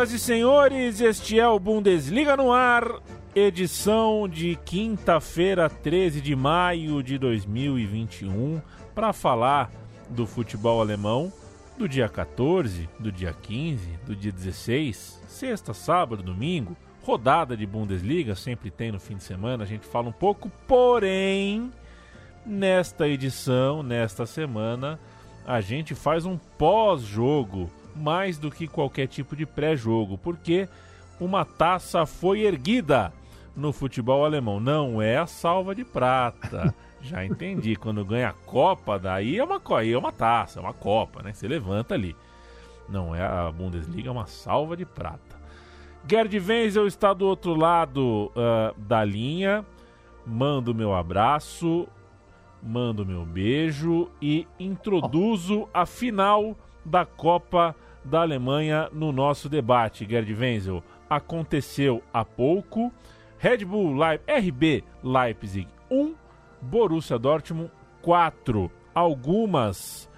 Senhoras e senhores, este é o Bundesliga no ar, edição de quinta-feira, 13 de maio de 2021, para falar do futebol alemão do dia 14, do dia 15, do dia 16, sexta, sábado, domingo, rodada de Bundesliga, sempre tem no fim de semana, a gente fala um pouco, porém, nesta edição, nesta semana, a gente faz um pós-jogo mais do que qualquer tipo de pré-jogo, porque uma taça foi erguida no futebol alemão. Não é a salva de prata. Já entendi. Quando ganha a Copa, daí é uma, aí é uma taça, é uma Copa, né? Você levanta ali. Não é a Bundesliga, é uma salva de prata. Gerd Wenzel está do outro lado uh, da linha. Mando meu abraço, mando meu beijo e introduzo a final da Copa da Alemanha no nosso debate, Gerd Wenzel. Aconteceu há pouco. Red Bull Leip RB Leipzig 1, Borussia Dortmund 4. Algumas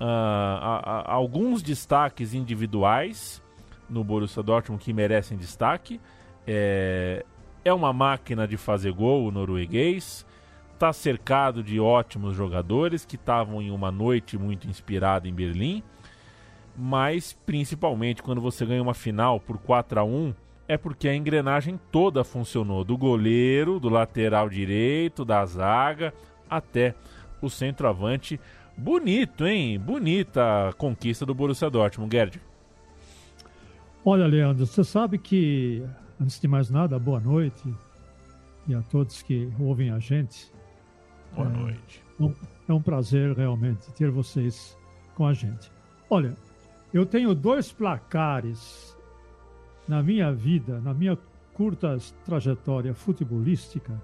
uh, a, a, alguns destaques individuais no Borussia Dortmund que merecem destaque. É, é uma máquina de fazer gol o norueguês. Está cercado de ótimos jogadores que estavam em uma noite muito inspirada em Berlim mas principalmente quando você ganha uma final por 4 a 1 é porque a engrenagem toda funcionou, do goleiro, do lateral direito, da zaga, até o centroavante. Bonito, hein? Bonita a conquista do Borussia Dortmund, Gerd. Olha, Leandro, você sabe que, antes de mais nada, boa noite e a todos que ouvem a gente. Boa é, noite. É um prazer realmente ter vocês com a gente. Olha, eu tenho dois placares na minha vida, na minha curta trajetória futebolística,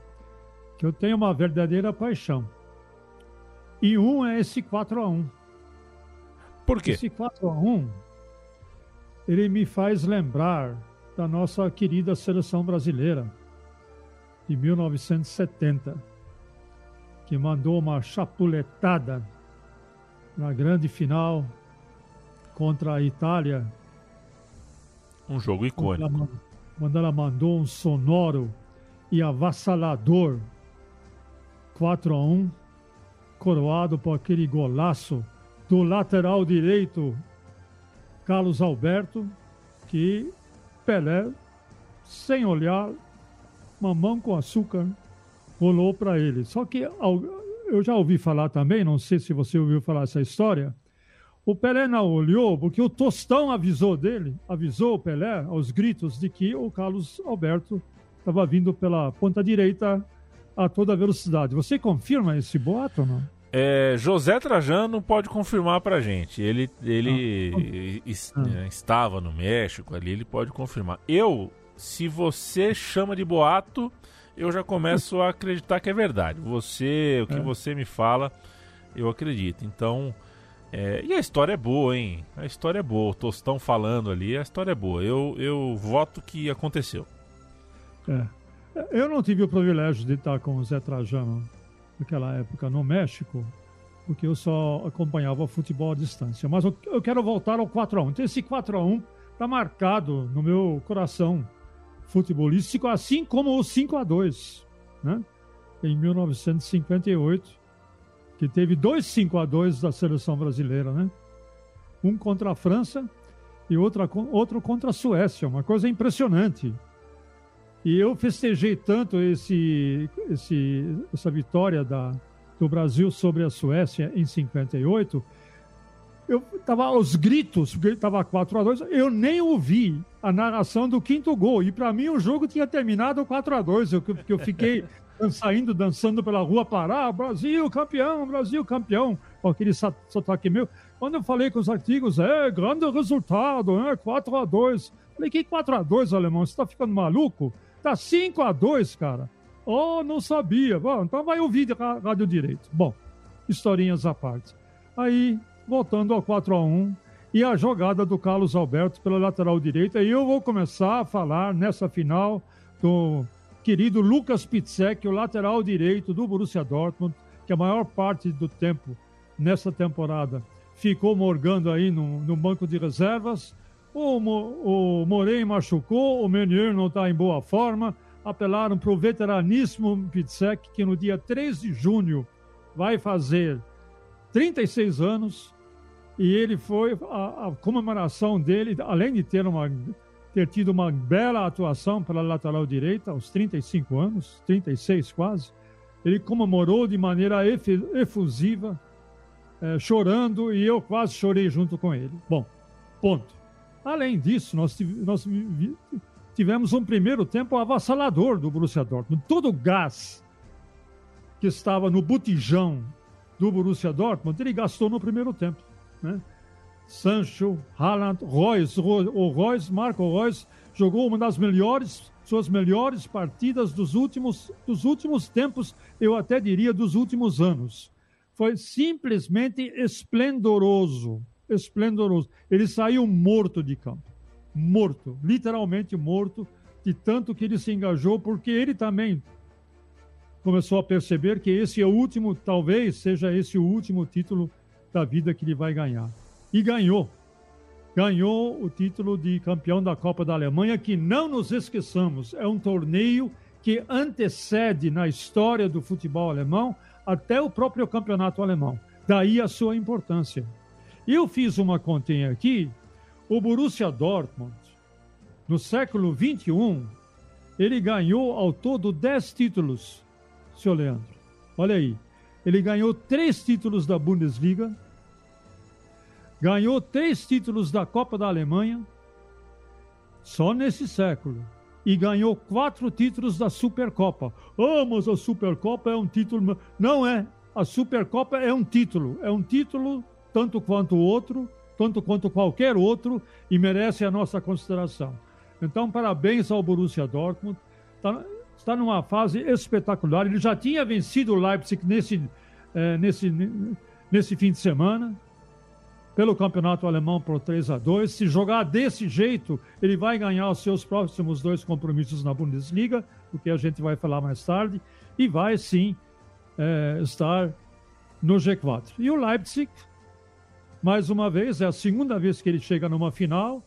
que eu tenho uma verdadeira paixão. E um é esse 4 a 1 Por quê? Esse 4 a 1 ele me faz lembrar da nossa querida seleção brasileira de 1970, que mandou uma chapuletada na grande final contra a Itália. Um jogo icônico. Quando ela, mandou um sonoro e avassalador 4 a 1 coroado por aquele golaço do lateral direito Carlos Alberto, que Pelé, sem olhar, mamão com açúcar, rolou para ele. Só que eu já ouvi falar também, não sei se você ouviu falar essa história, o Pelé não olhou porque o Tostão avisou dele, avisou o Pelé aos gritos de que o Carlos Alberto estava vindo pela ponta direita a toda velocidade. Você confirma esse boato ou não? É, José Trajano pode confirmar para gente. Ele, ele ah, ah. estava no México ali, ele pode confirmar. Eu, se você chama de boato, eu já começo a acreditar que é verdade. Você, o que é. você me fala, eu acredito. Então, é, e a história é boa, hein? A história é boa. O Tostão falando ali, a história é boa. Eu, eu voto que aconteceu. É. Eu não tive o privilégio de estar com o Zé Trajano naquela época no México, porque eu só acompanhava futebol à distância. Mas eu, eu quero voltar ao 4x1. Então, esse 4x1 está marcado no meu coração futebolístico, assim como o 5x2, né? Em 1958 que teve dois 5 a 2 da seleção brasileira, né? Um contra a França e outra, outro contra a Suécia, uma coisa impressionante. E eu festejei tanto esse, esse, essa vitória da, do Brasil sobre a Suécia em 58. Eu estava aos gritos, porque estava 4 a 2 eu nem ouvi a narração do quinto gol. E para mim o jogo tinha terminado 4 a 2 eu, eu fiquei saindo, dançando pela rua, parar, Brasil campeão, Brasil campeão, com aquele sotaque meu. Quando eu falei com os artigos, é, grande resultado, é, 4 a 2 Falei, que 4 a 2 alemão? Você está ficando maluco? Tá 5 a 2 cara. Oh, não sabia. Bom, então vai ouvir rádio direito. Bom, historinhas à parte. Aí, voltando ao 4 a 1 e a jogada do Carlos Alberto pela lateral direita. E eu vou começar a falar nessa final do querido Lucas Pitzek, o lateral direito do Borussia Dortmund, que a maior parte do tempo nessa temporada ficou morgando aí no, no banco de reservas o, o Morei machucou, o Meunier não está em boa forma. Apelaram para o veteraníssimo Pitzek, que no dia 3 de junho vai fazer 36 anos. E ele foi, a, a comemoração dele, além de ter, uma, ter tido uma bela atuação pela lateral direita, aos 35 anos, 36 quase, ele comemorou de maneira efusiva, é, chorando, e eu quase chorei junto com ele. Bom, ponto. Além disso, nós, nós tivemos um primeiro tempo avassalador do Borussia Dortmund. Todo o gás que estava no botijão do Borussia Dortmund, ele gastou no primeiro tempo. Né? Sancho, Haaland, Reus, o Reus, Marco Reus, jogou uma das melhores, suas melhores partidas dos últimos, dos últimos tempos, eu até diria dos últimos anos. Foi simplesmente esplendoroso esplendoroso. Ele saiu morto de campo. Morto, literalmente morto, de tanto que ele se engajou, porque ele também começou a perceber que esse é o último, talvez seja esse o último título da vida que ele vai ganhar. E ganhou. Ganhou o título de campeão da Copa da Alemanha, que não nos esqueçamos, é um torneio que antecede na história do futebol alemão até o próprio campeonato alemão. Daí a sua importância. Eu fiz uma continha aqui. O Borussia Dortmund, no século XXI, ele ganhou ao todo 10 títulos, senhor Leandro. Olha aí. Ele ganhou três títulos da Bundesliga, ganhou três títulos da Copa da Alemanha, só nesse século. E ganhou quatro títulos da Supercopa. Ah, mas a Supercopa é um título. Não é. A Supercopa é um título. É um título tanto quanto o outro, tanto quanto qualquer outro, e merece a nossa consideração. Então, parabéns ao Borussia Dortmund. Está, está numa fase espetacular. Ele já tinha vencido o Leipzig nesse, é, nesse, nesse fim de semana, pelo campeonato alemão por 3 a 2 Se jogar desse jeito, ele vai ganhar os seus próximos dois compromissos na Bundesliga, o que a gente vai falar mais tarde, e vai sim é, estar no G4. E o Leipzig mais uma vez, é a segunda vez que ele chega numa final.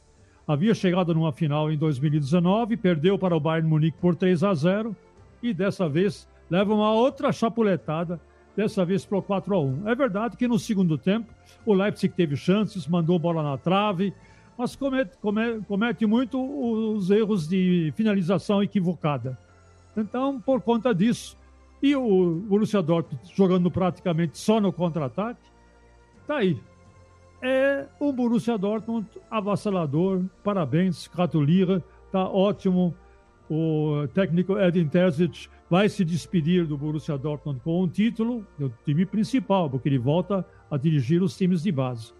Havia chegado numa final em 2019, perdeu para o Bayern Munique por 3 a 0 e dessa vez leva uma outra chapuletada, dessa vez para o 4 a 1. É verdade que no segundo tempo o Leipzig teve chances, mandou bola na trave, mas comete, comete, comete muito os erros de finalização equivocada. Então, por conta disso, e o Borussia Dortmund jogando praticamente só no contra-ataque, tá aí é o Borussia Dortmund avassalador. Parabéns, gratuliere, tá ótimo. O técnico Edin Terzic vai se despedir do Borussia Dortmund com um título, do time principal, porque ele volta a dirigir os times de base.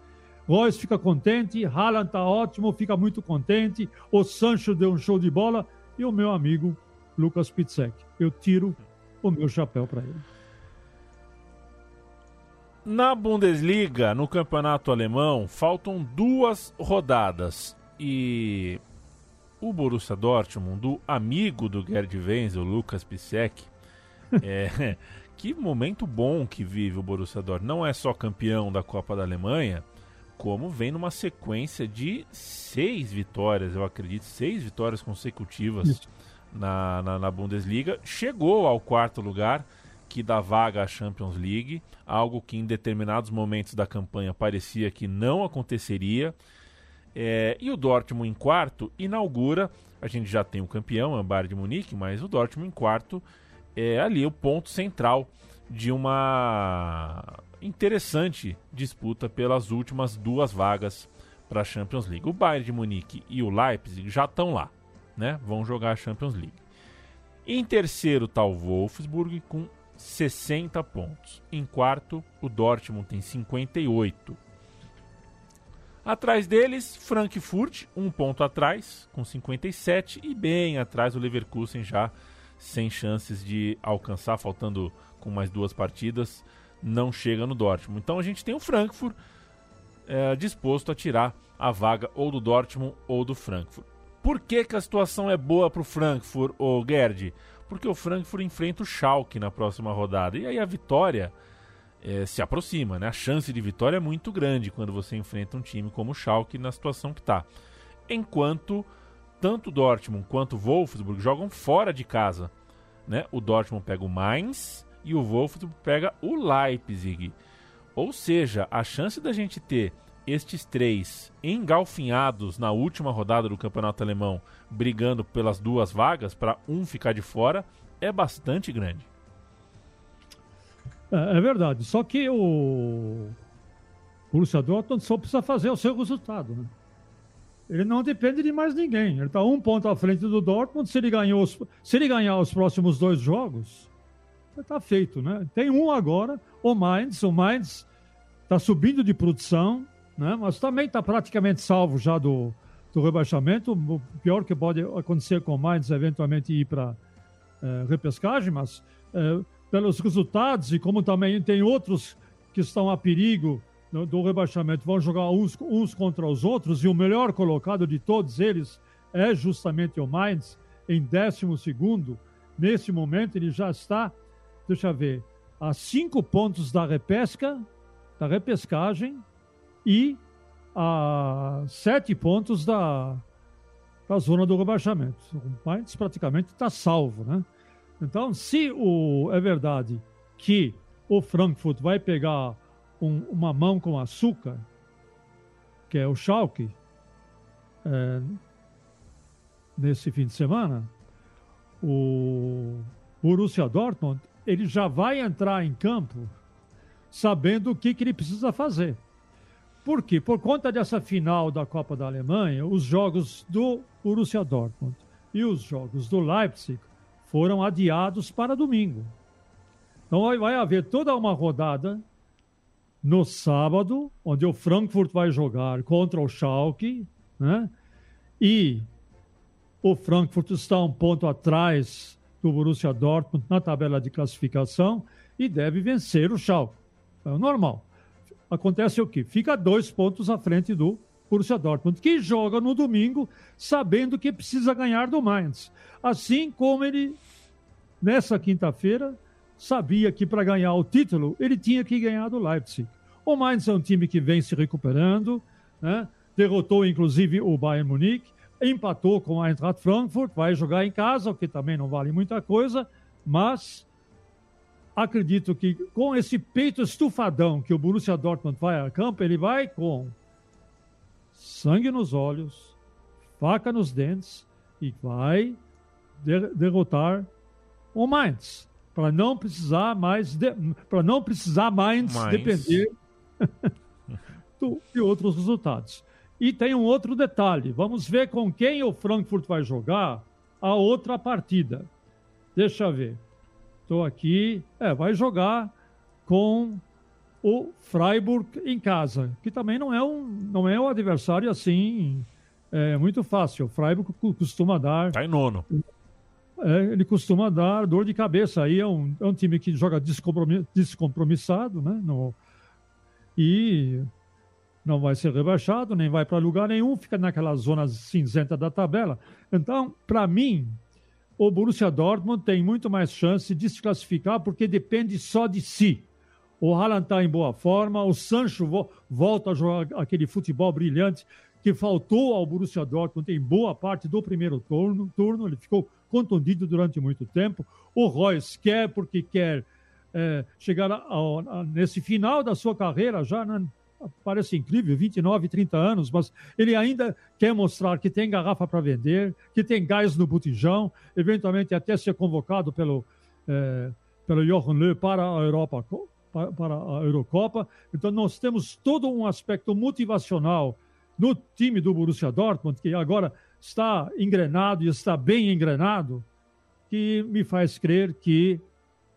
Royce fica contente, Haaland tá ótimo, fica muito contente, o Sancho deu um show de bola e o meu amigo Lucas Pitzek. Eu tiro o meu chapéu para ele. Na Bundesliga, no campeonato alemão, faltam duas rodadas e o Borussia Dortmund, do amigo do Gerd Wenzel, Lucas Pisek, é, que momento bom que vive o Borussia Dortmund. Não é só campeão da Copa da Alemanha, como vem numa sequência de seis vitórias, eu acredito, seis vitórias consecutivas na, na, na Bundesliga. Chegou ao quarto lugar que dá vaga à Champions League, algo que em determinados momentos da campanha parecia que não aconteceria. É, e o Dortmund em quarto inaugura, a gente já tem o campeão, é o Bayern de Munique, mas o Dortmund em quarto é ali o ponto central de uma interessante disputa pelas últimas duas vagas para a Champions League. O Bayern de Munique e o Leipzig já estão lá, né? Vão jogar a Champions League. Em terceiro está o Wolfsburg com 60 pontos. Em quarto, o Dortmund tem 58. Atrás deles, Frankfurt, um ponto atrás, com 57. E bem atrás, o Leverkusen já sem chances de alcançar, faltando com mais duas partidas, não chega no Dortmund. Então a gente tem o Frankfurt é, disposto a tirar a vaga ou do Dortmund ou do Frankfurt. Por que, que a situação é boa para o Frankfurt, ô Gerd? Porque o Frankfurt enfrenta o Schalke na próxima rodada. E aí a vitória é, se aproxima, né? A chance de vitória é muito grande quando você enfrenta um time como o Schalke na situação que está. Enquanto tanto Dortmund quanto Wolfsburg jogam fora de casa. Né? O Dortmund pega o Mainz e o Wolfsburg pega o Leipzig. Ou seja, a chance da gente ter estes três engalfinhados na última rodada do campeonato alemão, brigando pelas duas vagas, para um ficar de fora, é bastante grande. É, é verdade. Só que o Borussia Dortmund só precisa fazer o seu resultado, né? Ele não depende de mais ninguém. Ele está um ponto à frente do Dortmund. Se ele, ganhou os, se ele ganhar os próximos dois jogos, está feito, né? Tem um agora, o Mainz. O Mainz está subindo de produção, né? Mas também está praticamente salvo já do, do rebaixamento. O pior que pode acontecer com o Mainz é eventualmente ir para é, repescagem, mas é, pelos resultados e como também tem outros que estão a perigo do, do rebaixamento, vão jogar uns, uns contra os outros e o melhor colocado de todos eles é justamente o Mainz, em 12 segundo. Nesse momento ele já está, deixa eu ver, a cinco pontos da repesca, da repescagem e a sete pontos da, da zona do rebaixamento. O Mainz praticamente está salvo, né? Então, se o, é verdade que o Frankfurt vai pegar um, uma mão com açúcar, que é o Schalke, é, nesse fim de semana, o Borussia Dortmund ele já vai entrar em campo sabendo o que, que ele precisa fazer. Por quê? Por conta dessa final da Copa da Alemanha, os jogos do Borussia Dortmund e os jogos do Leipzig foram adiados para domingo. Então vai haver toda uma rodada no sábado, onde o Frankfurt vai jogar contra o Schalke, né? E o Frankfurt está um ponto atrás do Borussia Dortmund na tabela de classificação e deve vencer o Schalke. É normal. Acontece o quê? Fica dois pontos à frente do Borussia Dortmund, que joga no domingo sabendo que precisa ganhar do Mainz. Assim como ele, nessa quinta-feira, sabia que para ganhar o título ele tinha que ganhar do Leipzig. O Mainz é um time que vem se recuperando, né? derrotou inclusive o Bayern Munique, empatou com a Eintracht Frankfurt, vai jogar em casa, o que também não vale muita coisa, mas acredito que com esse peito estufadão que o Borussia Dortmund vai a campo, ele vai com sangue nos olhos, faca nos dentes e vai de derrotar o Mainz para não precisar mais para não precisar mais Mainz. depender do, de outros resultados. E tem um outro detalhe: vamos ver com quem o Frankfurt vai jogar a outra partida. Deixa eu ver. Estou aqui. É, vai jogar com o Freiburg em casa, que também não é um, não é um adversário assim é, muito fácil. O Freiburg costuma dar. Está em nono. É, ele costuma dar dor de cabeça. Aí é um, é um time que joga descompromissado, né? No, e não vai ser rebaixado, nem vai para lugar nenhum, fica naquela zona cinzenta da tabela. Então, para mim, o Borussia Dortmund tem muito mais chance de se classificar porque depende só de si. O Haaland está em boa forma, o Sancho vo volta a jogar aquele futebol brilhante que faltou ao Borussia Dortmund em boa parte do primeiro turno, turno ele ficou contundido durante muito tempo. O Royce quer porque quer é, chegar ao, a, nesse final da sua carreira, já né, parece incrível, 29, 30 anos, mas ele ainda quer mostrar que tem garrafa para vender, que tem gás no botijão, eventualmente até ser convocado pelo, é, pelo Johan Löw para a Europa, para, a Eurocopa. Então nós temos todo um aspecto motivacional no time do Borussia Dortmund, que agora está engrenado e está bem engrenado, que me faz crer que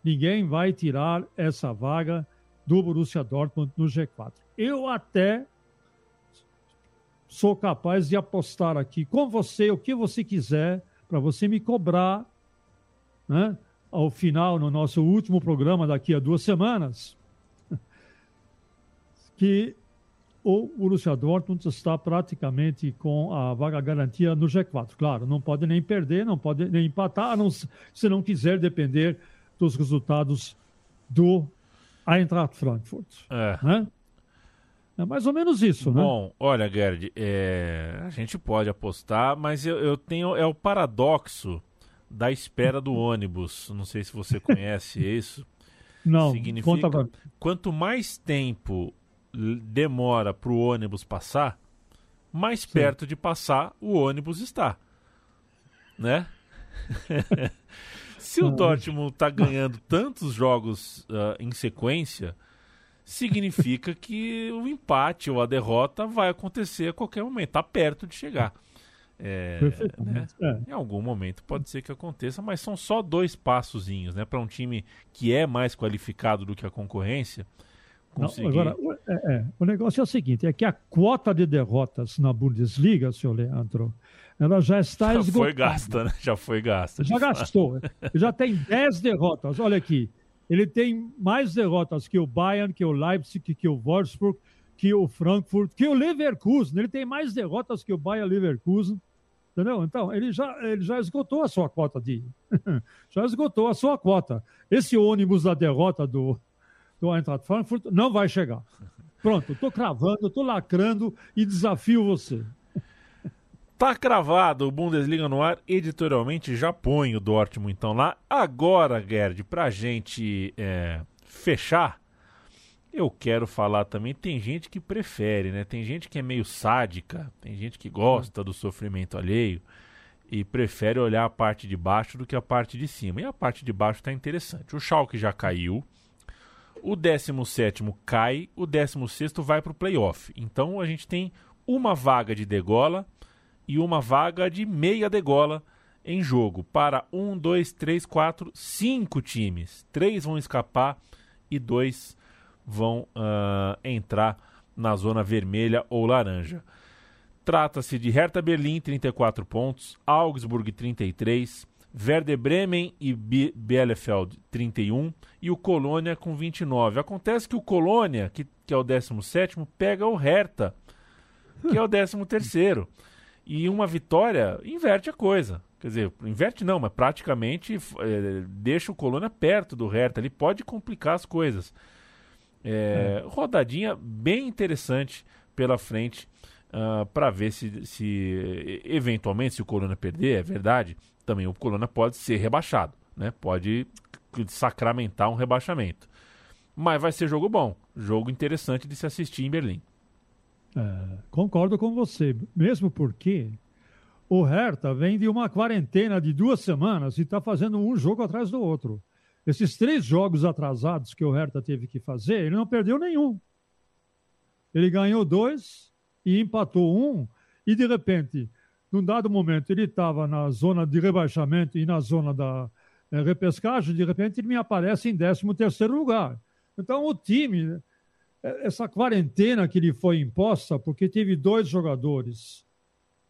ninguém vai tirar essa vaga do Borussia Dortmund no G4. Eu até sou capaz de apostar aqui com você o que você quiser para você me cobrar, né? Ao final, no nosso último programa daqui a duas semanas, que o Borussia Dortmund está praticamente com a vaga garantia no G4. Claro, não pode nem perder, não pode nem empatar, não, se não quiser depender dos resultados do Eintracht Frankfurt. É. Né? É mais ou menos isso, né? Bom, olha, Gerd, é... a gente pode apostar, mas eu, eu, tenho. É o paradoxo da espera do ônibus. Não sei se você conhece isso. Não, Significa conta pra... quanto mais tempo demora para o ônibus passar, mais Sim. perto de passar o ônibus está. Né? Se o Dortmund está ganhando tantos jogos uh, em sequência, significa que o empate ou a derrota vai acontecer a qualquer momento, está perto de chegar. É, né? é. Em algum momento pode ser que aconteça, mas são só dois passozinhos, né? Para um time que é mais qualificado do que a concorrência. Conseguir... Não, agora, é, é, o negócio é o seguinte: é que a quota de derrotas na Bundesliga, senhor Leandro, ela já está esgotada. Já foi gasta, né? Já foi gasta. Já gastou. já tem 10 derrotas. Olha aqui. Ele tem mais derrotas que o Bayern, que o Leipzig, que o Wolfsburg, que o Frankfurt, que o Leverkusen. Ele tem mais derrotas que o Bayern Leverkusen. Entendeu? Então, ele já, ele já esgotou a sua cota de. já esgotou a sua cota. Esse ônibus da derrota do, do Eintracht Frankfurt não vai chegar. Pronto, estou cravando, estou lacrando e desafio você. Tá cravado o Bundesliga no ar, editorialmente já põe o Dortmund então lá. Agora, Gerd, pra gente é, fechar, eu quero falar também, tem gente que prefere, né? Tem gente que é meio sádica, tem gente que gosta do sofrimento alheio e prefere olhar a parte de baixo do que a parte de cima. E a parte de baixo tá interessante. O Schalke já caiu, o 17 cai, o 16 vai pro playoff. Então a gente tem uma vaga de degola e uma vaga de meia degola em jogo para um, dois, três, quatro, cinco times. Três vão escapar e dois vão uh, entrar na zona vermelha ou laranja. Trata-se de Hertha Berlim, 34 pontos, Augsburg, 33, Werder Bremen e Bielefeld, 31 e o Colônia com 29. Acontece que o Colônia, que, que é o 17, pega o Hertha, que é o 13. E uma vitória inverte a coisa. Quer dizer, inverte não, mas praticamente é, deixa o Colônia perto do Hertha. Ele pode complicar as coisas. É. Rodadinha bem interessante pela frente uh, ah, para ver se, se, eventualmente, se o Colônia perder, é verdade, também o Colônia pode ser rebaixado. Né? Pode sacramentar um rebaixamento. Mas vai ser jogo bom, jogo interessante de se assistir em Berlim. É, concordo com você, mesmo porque o Hertha vem de uma quarentena de duas semanas e está fazendo um jogo atrás do outro. Esses três jogos atrasados que o Hertha teve que fazer, ele não perdeu nenhum. Ele ganhou dois e empatou um, e de repente, num dado momento, ele estava na zona de rebaixamento e na zona da é, repescagem, de repente ele me aparece em 13 terceiro lugar. Então o time essa quarentena que lhe foi imposta, porque teve dois jogadores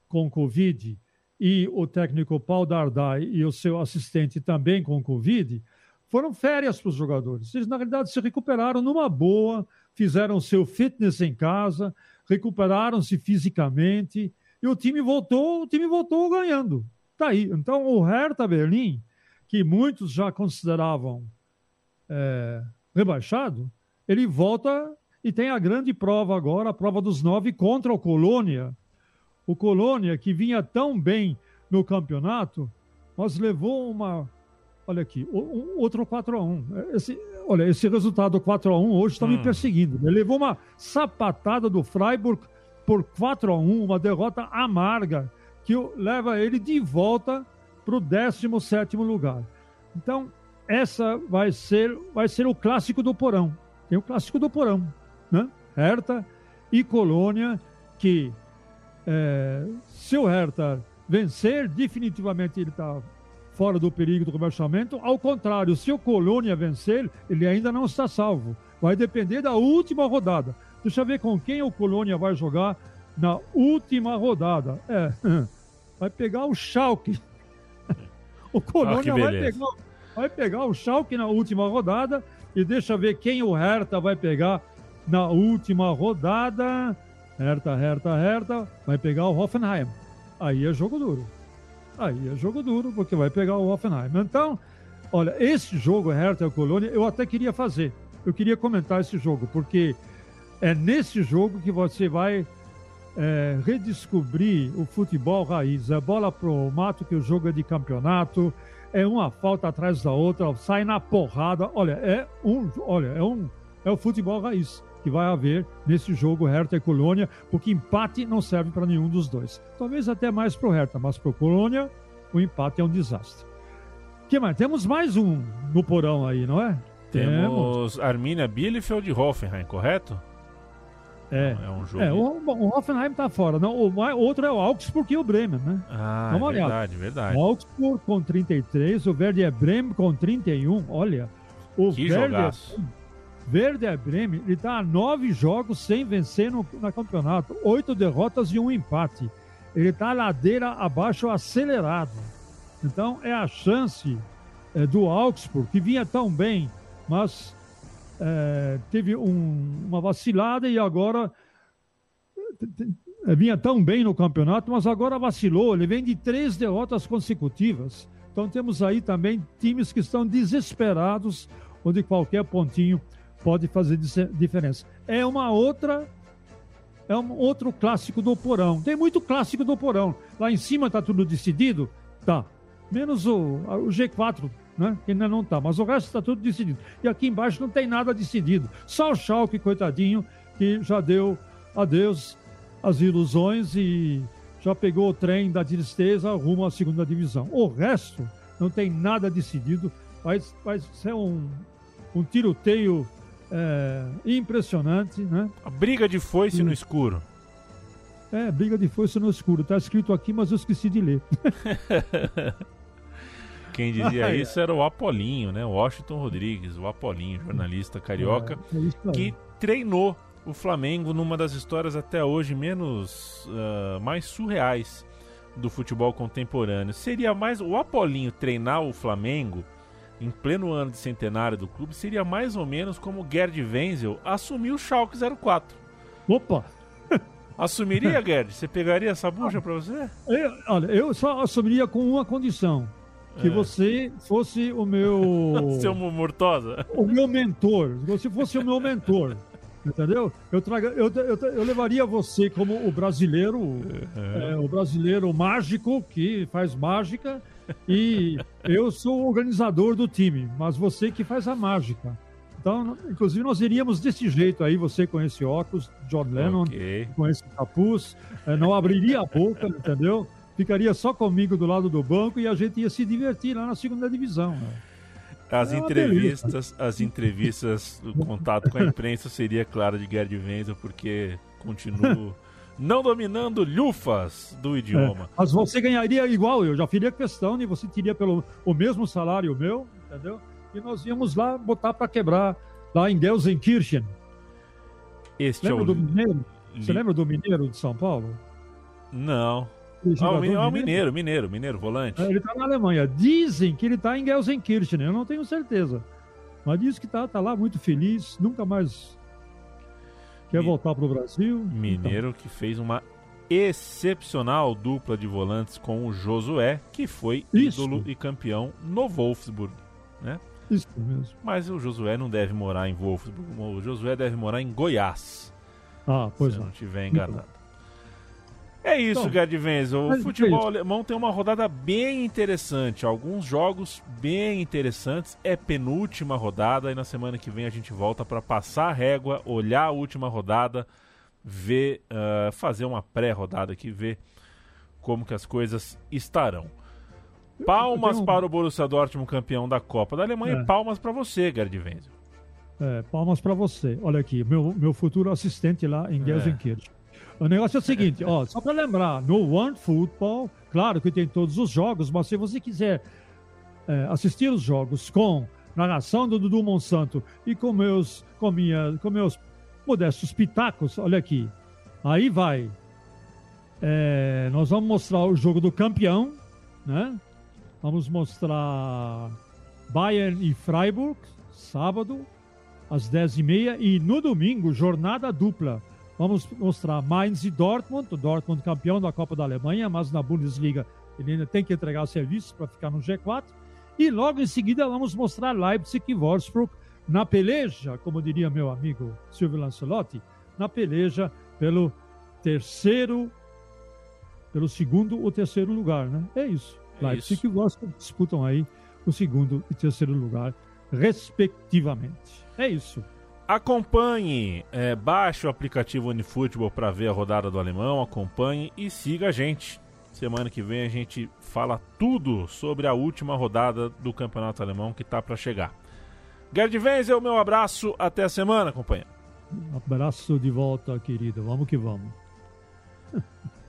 com Covid e o técnico Paul Dardai e o seu assistente também com Covid, foram férias para os jogadores. Eles, na realidade, se recuperaram numa boa, fizeram seu fitness em casa, recuperaram-se fisicamente e o time voltou, o time voltou ganhando. Tá aí. Então, o Hertha Berlim, que muitos já consideravam é, rebaixado, ele volta e tem a grande prova agora, a prova dos nove contra o Colônia. O Colônia, que vinha tão bem no campeonato, mas levou uma, olha aqui, um, outro 4x1. Esse, olha, esse resultado 4x1 hoje está hum. me perseguindo. Ele levou uma sapatada do Freiburg por 4x1, uma derrota amarga, que leva ele de volta para o 17 lugar. Então, essa vai ser, vai ser o clássico do porão. Tem o clássico do porão, né? Hertha e Colônia, que é, se o Hertha vencer, definitivamente ele está fora do perigo do rebaixamento. Ao contrário, se o Colônia vencer, ele ainda não está salvo. Vai depender da última rodada. Deixa eu ver com quem o Colônia vai jogar na última rodada. É, vai pegar o Schalke. O Colônia ah, vai, pegar, vai pegar o Schalke na última rodada e deixa eu ver quem o Hertha vai pegar na última rodada. Hertha, Hertha, Hertha, vai pegar o Hoffenheim. Aí é jogo duro. Aí é jogo duro, porque vai pegar o Hoffenheim. Então, olha, esse jogo, Hertha e Colônia, eu até queria fazer. Eu queria comentar esse jogo, porque é nesse jogo que você vai é, redescobrir o futebol raiz. É bola pro mato, que o jogo é de campeonato, é uma falta atrás da outra, sai na porrada. Olha, é um, olha, é um, é o futebol raiz que vai haver nesse jogo Hertha e Colônia, porque empate não serve para nenhum dos dois. Talvez até mais para o Hertha, mas para o Colônia o empate é um desastre. que mais? Temos mais um no porão aí, não é? Temos, Temos. Arminia Bielefeld e Hoffenheim, correto? É, é um jogo. É, o, o Hoffenheim tá fora. Não, o outro é o Augsburg e o Bremen, né? Ah, Vamos é verdade, verdade. O Augsburg com 33, o Verde é Bremen com 31. Olha, o que Verde jogaço. Verde é Bremen, ele está a nove jogos sem vencer no, no campeonato, oito derrotas e um empate. Ele está ladeira abaixo acelerado. Então é a chance é, do Augsburg, que vinha tão bem, mas é, teve um, uma vacilada e agora vinha tão bem no campeonato, mas agora vacilou. Ele vem de três derrotas consecutivas. Então temos aí também times que estão desesperados, onde qualquer pontinho pode fazer diferença. É uma outra é um outro clássico do porão. Tem muito clássico do porão. Lá em cima está tudo decidido? Tá. Menos o, o G4, né? Que ainda não está. Mas o resto está tudo decidido. E aqui embaixo não tem nada decidido. Só o Schalke, coitadinho, que já deu adeus às ilusões e já pegou o trem da tristeza rumo à segunda divisão. O resto não tem nada decidido. Vai, vai ser um, um tiroteio é, impressionante, né? A briga de foice no escuro. É, briga de foice no escuro. Tá escrito aqui, mas eu esqueci de ler. Quem dizia ah, isso era o Apolinho, né? Washington Rodrigues, o Apolinho, jornalista carioca, é, é que treinou o Flamengo numa das histórias até hoje menos uh, mais surreais do futebol contemporâneo. Seria mais o Apolinho treinar o Flamengo em pleno ano de centenário do clube, seria mais ou menos como Gerd Wenzel assumir o Schalke 04. Opa! Assumiria, Gerd? Você pegaria essa bucha para você? Eu, olha, eu só assumiria com uma condição. Que é. você fosse o meu. Seu Mortosa? O meu mentor. Se você fosse o meu mentor. Entendeu? Eu, traga, eu, eu, eu levaria você como o brasileiro, uhum. é, o brasileiro mágico que faz mágica, e eu sou o organizador do time, mas você que faz a mágica. Então, inclusive, nós iríamos desse jeito aí, você com esse óculos, John Lennon, okay. com esse capuz, é, não abriria a boca, entendeu? Ficaria só comigo do lado do banco e a gente ia se divertir lá na segunda divisão. Né? As é entrevistas, as entrevistas, o contato com a imprensa seria, claro, de Gerd Wenzel, porque continuo não dominando lufas do idioma. É, mas você ganharia igual, eu já faria questão e você teria pelo o mesmo salário meu, entendeu? E nós íamos lá botar para quebrar lá em Gelsenkirchen. Este lembra é o... do Mineiro? Você lembra do Mineiro de São Paulo? Não. Ah, o mineiro, mineiro, mineiro, mineiro, volante. É, ele está na Alemanha. Dizem que ele está em Gelsenkirchen, eu não tenho certeza. Mas diz que está tá lá muito feliz, nunca mais quer voltar para o Brasil. Mineiro então. que fez uma excepcional dupla de volantes com o Josué, que foi Isso. ídolo e campeão no Wolfsburg, né? Isso mesmo. Mas o Josué não deve morar em Wolfsburg, o Josué deve morar em Goiás. Ah, pois se não. não estiver enganado. É isso, então, Gerd Wenzel. O futebol alemão tem uma rodada bem interessante. Alguns jogos bem interessantes. É penúltima rodada e na semana que vem a gente volta para passar a régua, olhar a última rodada, ver, uh, fazer uma pré-rodada aqui, ver como que as coisas estarão. Palmas um... para o Borussia Dortmund, campeão da Copa da Alemanha, é. e palmas para você, Gerd Wenzel. É, palmas para você. Olha aqui, meu, meu futuro assistente lá em é. Gelsenkirchen. O negócio é o seguinte, ó, só para lembrar, no One Football, claro que tem todos os jogos, mas se você quiser é, assistir os jogos com narração do Dudu Monsanto e com meus, com, minha, com meus modestos pitacos, olha aqui, aí vai. É, nós vamos mostrar o jogo do campeão, né? Vamos mostrar Bayern e Freiburg, sábado, às 10h30, e no domingo, jornada dupla. Vamos mostrar Mainz e Dortmund, o Dortmund campeão da Copa da Alemanha, mas na Bundesliga ele ainda tem que entregar serviços para ficar no G4. E logo em seguida vamos mostrar Leipzig e Wolfsburg na peleja, como diria meu amigo Silvio Lancelotti, na peleja pelo terceiro, pelo segundo ou terceiro lugar, né? É isso. É Leipzig isso. e Wolfsburg disputam aí o segundo e terceiro lugar, respectivamente. É isso. Acompanhe, é, baixe o aplicativo Unifutebol para ver a rodada do alemão, acompanhe e siga a gente. Semana que vem a gente fala tudo sobre a última rodada do Campeonato Alemão que está para chegar. Gerd Wenzel, meu abraço, até a semana, companheiro. Abraço de volta, querido. Vamos que vamos.